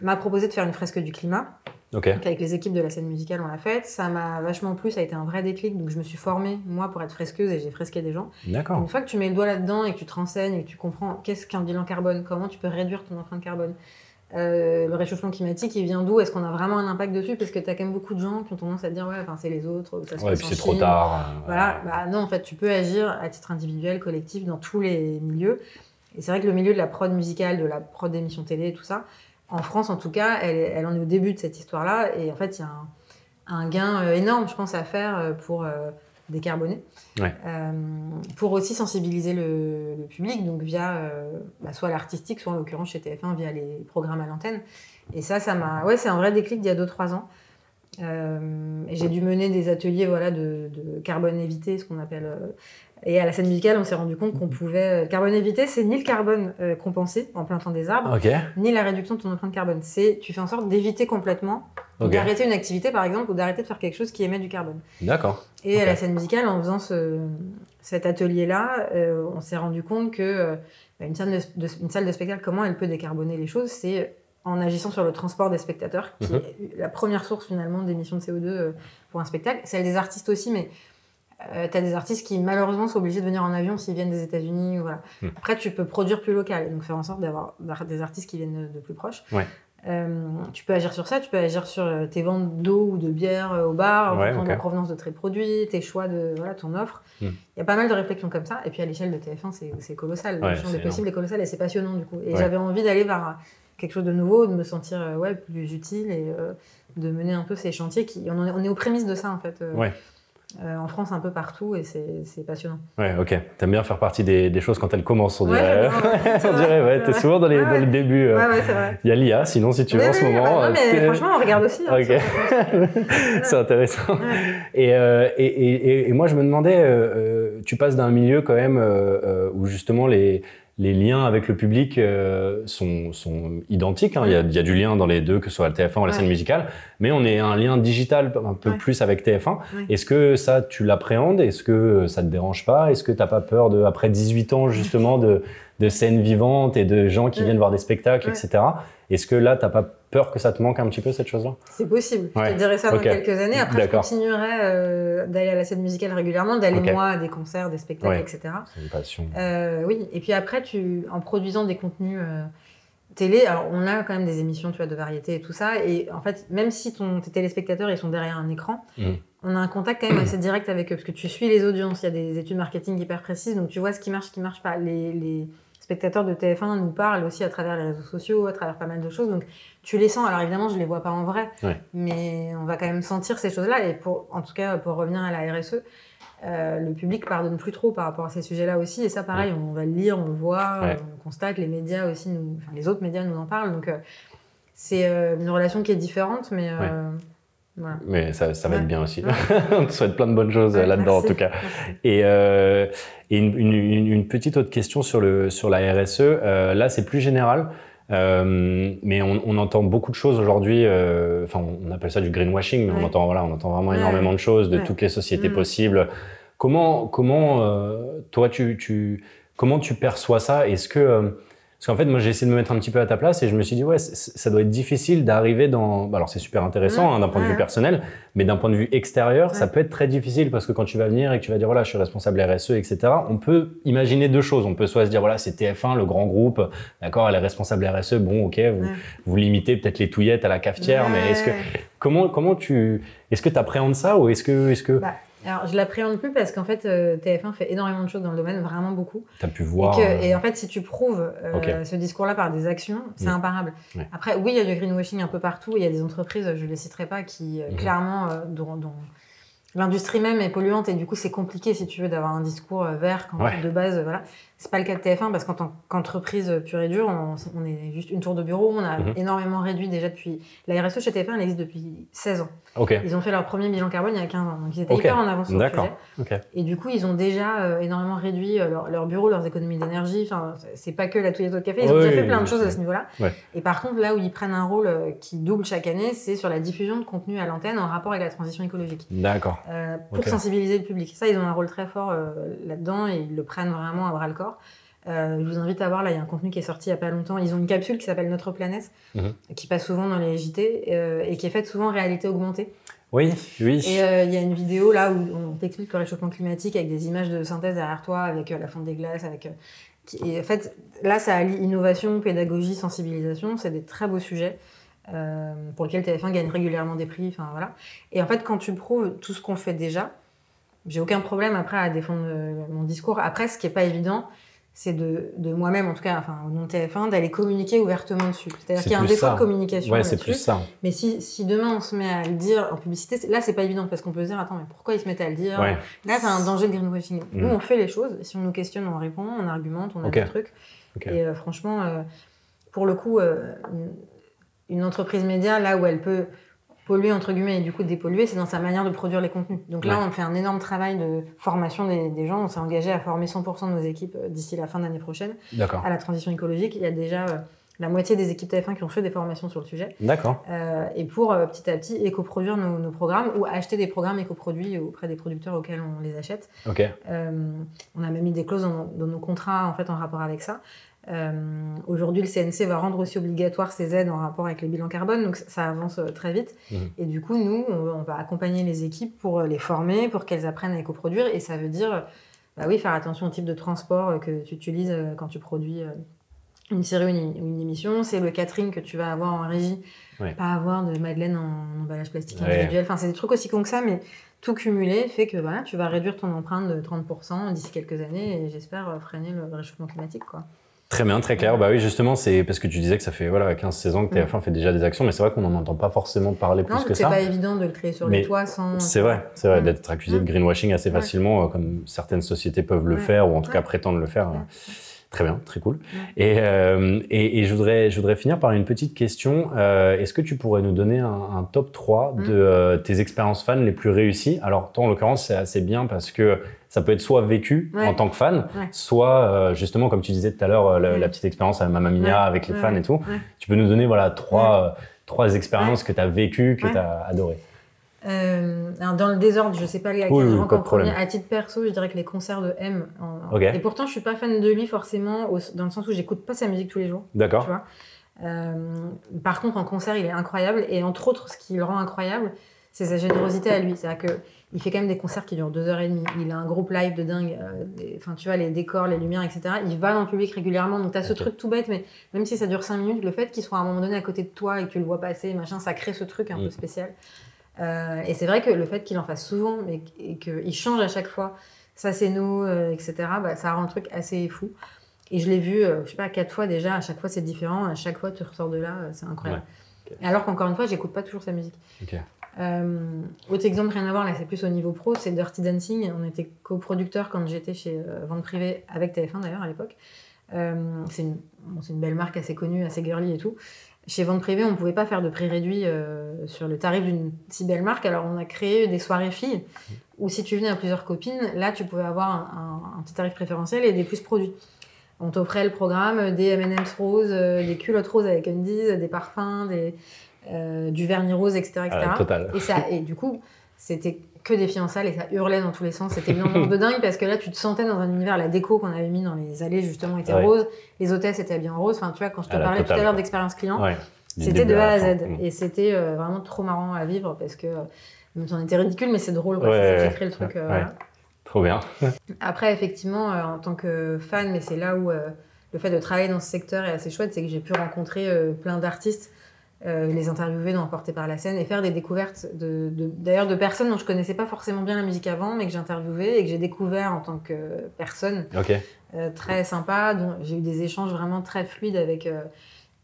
m'a proposé de faire une fresque du climat. Avec les équipes de la scène musicale, on l'a faite. Ça m'a vachement plu, ça a été un vrai déclic. Donc je me suis formée, moi, pour être fresqueuse et j'ai fresqué des gens. Une fois que tu mets le doigt là-dedans et que tu te renseignes et que tu comprends qu'est-ce qu'un bilan carbone, comment tu peux réduire ton empreinte carbone, euh, le réchauffement climatique, il vient d'où? Est-ce qu'on a vraiment un impact dessus? Parce que tu as quand même beaucoup de gens qui ont tendance à dire ouais, enfin, c'est les autres, ça se ouais, et puis c'est trop tard. Euh, voilà, bah, non, en fait, tu peux agir à titre individuel, collectif, dans tous les milieux. Et c'est vrai que le milieu de la prod musicale, de la prod d'émissions télé et tout ça, en France, en tout cas, elle, en est au début de cette histoire-là. Et en fait, il y a un, gain euh, énorme, je pense, à faire euh, pour euh, décarboner. pour aussi sensibiliser le, public, donc via bah, soit l'artistique, soit en l'occurrence chez TF1, via les programmes à l'antenne. Et ça, ça m'a. Ouais, c'est un vrai déclic d'il y a 2-3 ans. j'ai dû mener des ateliers voilà, de, de carbone évité, ce qu'on appelle et à la scène musicale, on s'est rendu compte qu'on pouvait. Euh, carbone évité, c'est ni le carbone euh, compensé en plantant des arbres, ni la réduction de ton empreinte carbone. C'est tu fais en sorte d'éviter complètement d'arrêter une activité, par exemple, ou d'arrêter de faire quelque chose qui émet du carbone. D'accord. Et à la scène musicale, en faisant ce, cet atelier-là, euh, on s'est rendu compte que bah, une, salle de, une salle de spectacle, comment elle peut décarboner les choses, c'est en agissant sur le transport des spectateurs, qui mhm. est la première source finalement d'émissions de CO2 pour un spectacle. Celle des artistes aussi, mais euh, tu as des artistes qui malheureusement sont obligés de venir en avion s'ils viennent des États-Unis. Voilà. Hmm. Après, tu peux produire plus local et donc faire en sorte d'avoir des artistes qui viennent de plus proches. Euh, tu peux agir sur ça, tu peux agir sur euh, tes ventes d'eau ou de bière au bar, la provenance de tes produits, tes choix de voilà, ton offre. Hmm. Il y a pas mal de réflexions comme ça. Et puis à l'échelle de TF1, c'est colossal. Le champ des possibles est colossal et c'est passionnant du coup. Et j'avais envie d'aller vers quelque chose de nouveau, de me sentir ouais, plus utile et de mener un peu ces chantiers. Qui, on, on est aux prémices de ça en fait. Euh, en France un peu partout et c'est passionnant. Ouais, ok. T'aimes bien faire partie des, des, choses quand elles commencent, on dirait. Ouais, on dirait, ouais. T'es souvent dans, les, dans le début. Euh. Ouais, ouais, c'est vrai. Il y a l'IA, sinon, si tu veux, en ce moment. Non, mais euh, franchement, on regarde aussi. Hein, ok. c'est intéressant. Et, et, et, et, moi, je me demandais, tu passes d'un milieu quand même où justement les les liens avec le public euh, sont, sont, identiques. Hein. Il, y a, il, y a, du lien dans les deux, que ce soit la TF1 ou la scène musicale, mais on est un lien digital un peu plus avec TF1. Est-ce que ça, tu l'appréhendes? Est-ce que ça te dérange pas? Est-ce que tu n'as pas peur, de, après 18 ans justement, de, de scènes vivantes et de gens qui viennent voir des spectacles, etc. Est-ce que là, t'as pas peur que ça te manque un petit peu cette chose-là C'est possible. Je te dirais ça dans quelques années. Après, je continuerai euh, d'aller à la scène musicale régulièrement, d'aller moi à des concerts, des spectacles, etc. C'est une passion. Euh, oui. Et puis après, tu, en produisant des contenus euh, télé, alors on a quand même des émissions, tu vois, de variété et tout ça. Et en fait, même si ton, tes téléspectateurs ils sont derrière un écran, mm. on a un contact quand même assez direct avec eux parce que tu suis les audiences. Il y a des études marketing hyper précises, donc tu vois ce qui marche, ce qui marche pas. Les, les spectateurs de TF1 nous parlent aussi à travers les réseaux sociaux, à travers pas mal de choses. Donc tu les sens. Alors évidemment, je les vois pas en vrai, mais on va quand même sentir ces choses-là. Et pour, en tout cas, pour revenir à la RSE, euh, le public pardonne plus trop par rapport à ces sujets-là aussi. Et ça, pareil, on va le lire, on le voit, on constate. Les médias aussi, nous, enfin, les autres médias nous en parlent. Donc euh, c'est euh, une relation qui est différente, mais. Voilà. Mais ça, ça va être bien aussi. on te souhaite plein de bonnes choses là-dedans, en tout cas. Et, euh, et une, une, une, petite autre question sur, le, sur la RSE. Euh, là, c'est plus général. Euh, mais on, on, entend beaucoup de choses aujourd'hui. Euh, enfin, on appelle ça du greenwashing, mais on entend voilà, on entend vraiment énormément de choses de toutes les sociétés mm. possibles. Comment, comment, euh, toi, tu, tu, comment tu perçois ça? Est-ce que euh, parce qu'en fait, moi, j'ai essayé de me mettre un petit peu à ta place et je me suis dit, ouais, ça doit être difficile d'arriver dans. Bah, alors, c'est super intéressant hein, d'un point de vue personnel, mais d'un point de vue extérieur, ça peut être très difficile parce que quand tu vas venir et que tu vas dire, voilà, je suis responsable RSE, etc., on peut imaginer deux choses. On peut soit se dire, voilà, c'est TF1, le grand groupe, d'accord, elle est responsable RSE, bon, ok, vous, vous limitez peut-être les touillettes à la cafetière, mais est-ce que. Comment, comment tu. Est-ce que tu appréhendes ça ou est-ce que. Est-ce que... Bah, alors, je l'appréhende plus parce qu'en fait, euh, TF1 fait énormément de choses dans le domaine, vraiment beaucoup. Tu as pu voir. Euh, et, en fait, si tu prouves euh, ce discours-là par des actions, c'est mm. imparable. Après, oui, il y a du greenwashing un peu partout. Il y a des entreprises, je ne les citerai pas, qui mm-hmm. clairement, dont, l'industrie même est polluante et du coup, c'est compliqué si tu veux d'avoir un discours vert quand de base, voilà. C'est pas le cas de TF1 parce qu'en tant qu'entreprise pure et dure, on, est juste une tour de bureau. On a mm-hmm. énormément réduit déjà depuis. La RSE chez TF1, elle existe depuis 16 ans. Ils ont fait leur premier bilan carbone il y a 15 ans. Donc ils étaient hyper en avance sur le sujet. Et du coup, ils ont déjà euh, énormément réduit euh, leur, leur, bureau, leurs économies d'énergie. Enfin, c'est pas que la touillette de café. Ils ont déjà fait plein de choses à ce niveau-là. Et par contre, là où ils prennent un rôle euh, qui double chaque année, c'est sur la diffusion de contenu à l'antenne en rapport avec la transition écologique. D'accord. pour sensibiliser le public. Ça, ils ont un rôle très fort là-dedans et ils le prennent vraiment à bras le corps. Je vous invite à voir, là, il y a un contenu qui est sorti il n'y a pas longtemps. Ils ont une capsule qui s'appelle Notre Planète, mhm. qui passe souvent dans les JT et qui est faite souvent en réalité augmentée. Oui, oui. Et euh, il y a une vidéo là où on t'explique le réchauffement climatique avec des images de synthèse derrière toi, avec euh, la fonte des glaces, avec. Euh, et en fait, là, ça allie innovation, pédagogie, sensibilisation. C'est des très beaux sujets pour lesquels TF1 gagne régulièrement des prix. Enfin voilà. Et en fait, quand tu prouves tout ce qu'on fait déjà, j'ai aucun problème après à défendre mon discours. Après, ce qui est pas évident, c'est de, de moi-même, en tout cas, enfin, au nom de TF1, d'aller communiquer ouvertement dessus. C'est-à-dire qu'il y a un défaut de communication. Ouais, c'est plus ça. Mais si, si demain on se met à le dire en publicité, là, c'est pas évident parce qu'on peut se dire, attends, mais pourquoi ils se mettent à le dire? Là, c'est un danger de greenwashing. Mm. Nous, on fait les choses. Si on nous questionne, on répond, on argumente, on a des trucs. Et euh, franchement, euh, pour le coup, euh, une entreprise média, là où elle peut polluer entre guillemets et du coup dépolluer, c'est dans sa manière de produire les contenus. Donc là, on fait un énorme travail de formation des, gens. On s'est engagé à former 100% de nos équipes euh, d'ici la fin de l'année prochaine à la transition écologique. Il y a déjà euh, la moitié des équipes TF1 qui ont fait des formations sur le sujet. D'accord. Euh, et pour petit à petit éco-produire nos, programmes ou acheter des programmes éco-produits auprès des producteurs auxquels on les achète. Ok. on a même mis des clauses dans, dans, nos contrats en fait en rapport avec ça. Euh, aujourd'hui, le CNC va rendre aussi obligatoire ces aides en rapport avec les bilans carbone, donc ça avance euh, très vite. Mmh. Et du coup, nous, on, va accompagner les équipes pour euh, les former, pour qu'elles apprennent à éco-produire. Et ça veut dire, bah oui, faire attention au type de transport que tu utilises quand tu produis une série ou une, émission. C'est le catering que tu vas avoir en régie, pas avoir de madeleine en, emballage plastique individuel. Enfin, c'est des trucs aussi cons que ça, mais tout cumulé fait que voilà, tu vas réduire ton empreinte de 30% d'ici quelques années et j'espère freiner le réchauffement climatique. Quoi. Très bien, très clair. Bah oui, justement, c'est parce que tu disais que ça fait voilà 15 16 ans que TF1 fait déjà des actions, mais c'est vrai qu'on n'en entend pas forcément parler plus que ça. c'est pas évident de le créer sur le toit sans. C'est vrai, c'est vrai d'être accusé de greenwashing assez facilement, euh, comme certaines sociétés peuvent le faire ou en tout cas prétendent le faire. Très bien, très cool. Et, euh, et, et, je, voudrais, je voudrais finir par une petite question. Euh, Est-ce que tu pourrais nous donner un, un top 3 de euh, tes expériences fans les plus réussies? Alors, toi, en l'occurrence, c'est assez bien parce que ça peut être soit vécu en tant que fan, soit euh, justement, comme tu disais tout à l'heure, euh, la, la, petite expérience à Mamma Mia avec les fans et tout. Tu peux nous donner voilà, trois, trois expériences que tu as vécues, que tu as adorées Euh, dans le désordre, je sais pas les Oui, oui, premier. À titre perso, je dirais que les concerts de M. en-. Et pourtant, je suis pas fan de lui forcément, au- dans le sens où j'écoute pas sa musique tous les jours. tu D'accord. vois. Euh, par contre, en concert, il est incroyable. Et entre autres, ce qui le rend incroyable, c'est sa générosité à lui. C'est-à-dire que il fait quand même des concerts qui durent deux heures et demie. Il a un groupe live de dingue. euh, Enfin, tu vois, les décors, les lumières, etc. Il va dans le public régulièrement. Donc, tu as ce truc tout bête, mais même si ça dure cinq minutes, le fait qu'il soit à un moment donné à côté de toi et que tu le vois passer, machin, ça crée ce truc un Mm. peu spécial. Euh, et c'est vrai que le fait qu'il en fasse souvent mais, et qu'il change à chaque fois sa scéno, euh, etc., bah, ça rend le truc assez fou. Et je l'ai vu, euh, je sais pas, quatre fois déjà. À chaque fois, c'est différent. À chaque fois, tu ressors de là, c'est incroyable. Ouais. Et Alors qu'encore une fois, j'écoute pas toujours sa musique. Ok. Euh, autre exemple, rien à voir, là, c'est plus au niveau pro, c'est Dirty Dancing. On était coproducteur quand j'étais chez euh, Vente Privée, avec TF1 d'ailleurs à l'époque. Euh, c'est une, belle marque assez connue, assez girly et tout. Chez Vente Privée, on ne pouvait pas faire de prix réduit sur le tarif d'une si belle marque, alors on a créé des soirées filles où si tu venais à plusieurs copines, là tu pouvais avoir un, un- petit tarif préférentiel et des plus produits. On t'offrait le programme, des M&M's roses, des culottes roses avec undies, des parfums, des, euh, du vernis rose, etc. etc. Ah, total. Et, ça, et du coup, c'était que des salle et ça hurlait dans tous les sens. C'était une ambiance de dingue parce que là, tu te sentais dans un univers, la déco qu'on avait mis dans les allées, justement, était Ouais. rose. Les hôtesses étaient habillées en rose. Enfin, tu vois, quand je te la parlais tout à l'heure d'expérience client, Ouais. C'était de A à Z. Mm. Et c'était euh, vraiment trop marrant à vivre parce que, euh, même si on était ridicule, mais c'est drôle. quoi. Ouais, c'est crée le truc. euh, voilà. Trop bien. Après, effectivement, euh, en tant que fan, mais c'est là où le fait de travailler dans ce secteur est assez chouette, c'est que j'ai pu rencontrer plein d'artistes, euh, les interviewer dans Emporté par la scène et faire des découvertes, de, d'ailleurs de personnes dont je connaissais pas forcément bien la musique avant, mais que j'ai interviewé et que j'ai découvert en tant que personne euh, très sympa, j'ai eu des échanges vraiment très fluides avec, euh,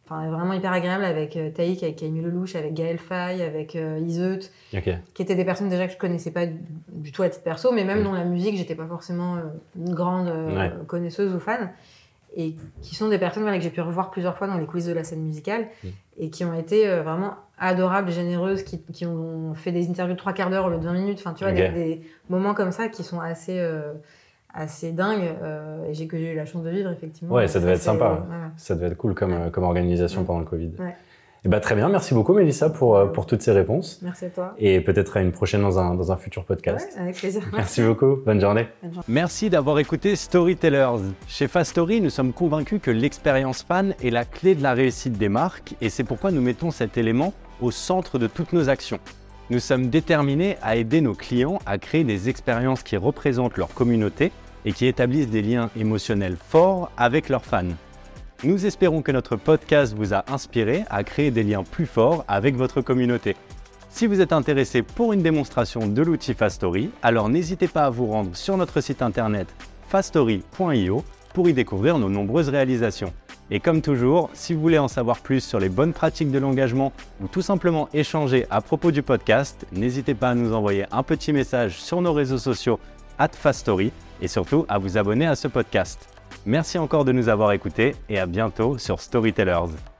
enfin vraiment hyper agréables avec Taïk, avec Camille Lelouch, avec Gaël Faye, avec Iseut, qui étaient des personnes déjà que je connaissais pas du, du tout à titre perso, mais même Mm. dans la musique, j'étais pas forcément une grande Ouais. connaisseuse ou fan, et qui sont des personnes voilà, que j'ai pu revoir plusieurs fois dans les coulisses de la scène musicale, Mm. et qui ont été euh, vraiment adorables, généreuses, qui, qui ont fait des interviews de trois quarts d'heure au lieu de 20 minutes, enfin tu vois, des, des moments comme ça qui sont assez, euh, assez dingues, euh, et j'ai que j'ai eu la chance de vivre, effectivement. Ouais, ça devait être sympa. Ça devait être cool comme, comme organisation Ouais. pendant le Covid. Ouais. Et bah, très bien. Merci beaucoup, Mélissa, pour, euh, pour toutes ces réponses. Merci à toi. Et peut-être à une prochaine dans un, dans un futur podcast. Ouais, avec plaisir. Merci beaucoup. Bonne journée. Merci d'avoir écouté Storytellers. Chez Fast Story, nous sommes convaincus que l'expérience fan est la clé de la réussite des marques et c'est pourquoi nous mettons cet élément au centre de toutes nos actions. Nous sommes déterminés à aider nos clients à créer des expériences qui représentent leur communauté et qui établissent des liens émotionnels forts avec leurs fans. Nous espérons que notre podcast vous a inspiré à créer des liens plus forts avec votre communauté. Si vous êtes intéressé pour une démonstration de l'outil Fastory, alors n'hésitez pas à vous rendre sur notre site internet fastory.io pour y découvrir nos nombreuses réalisations. Et comme toujours, si vous voulez en savoir plus sur les bonnes pratiques de l'engagement ou tout simplement échanger à propos du podcast, n'hésitez pas à nous envoyer un petit message sur nos réseaux sociaux at Fastory et surtout à vous abonner à ce podcast. Merci encore de nous avoir écoutés et à bientôt sur Storytellers.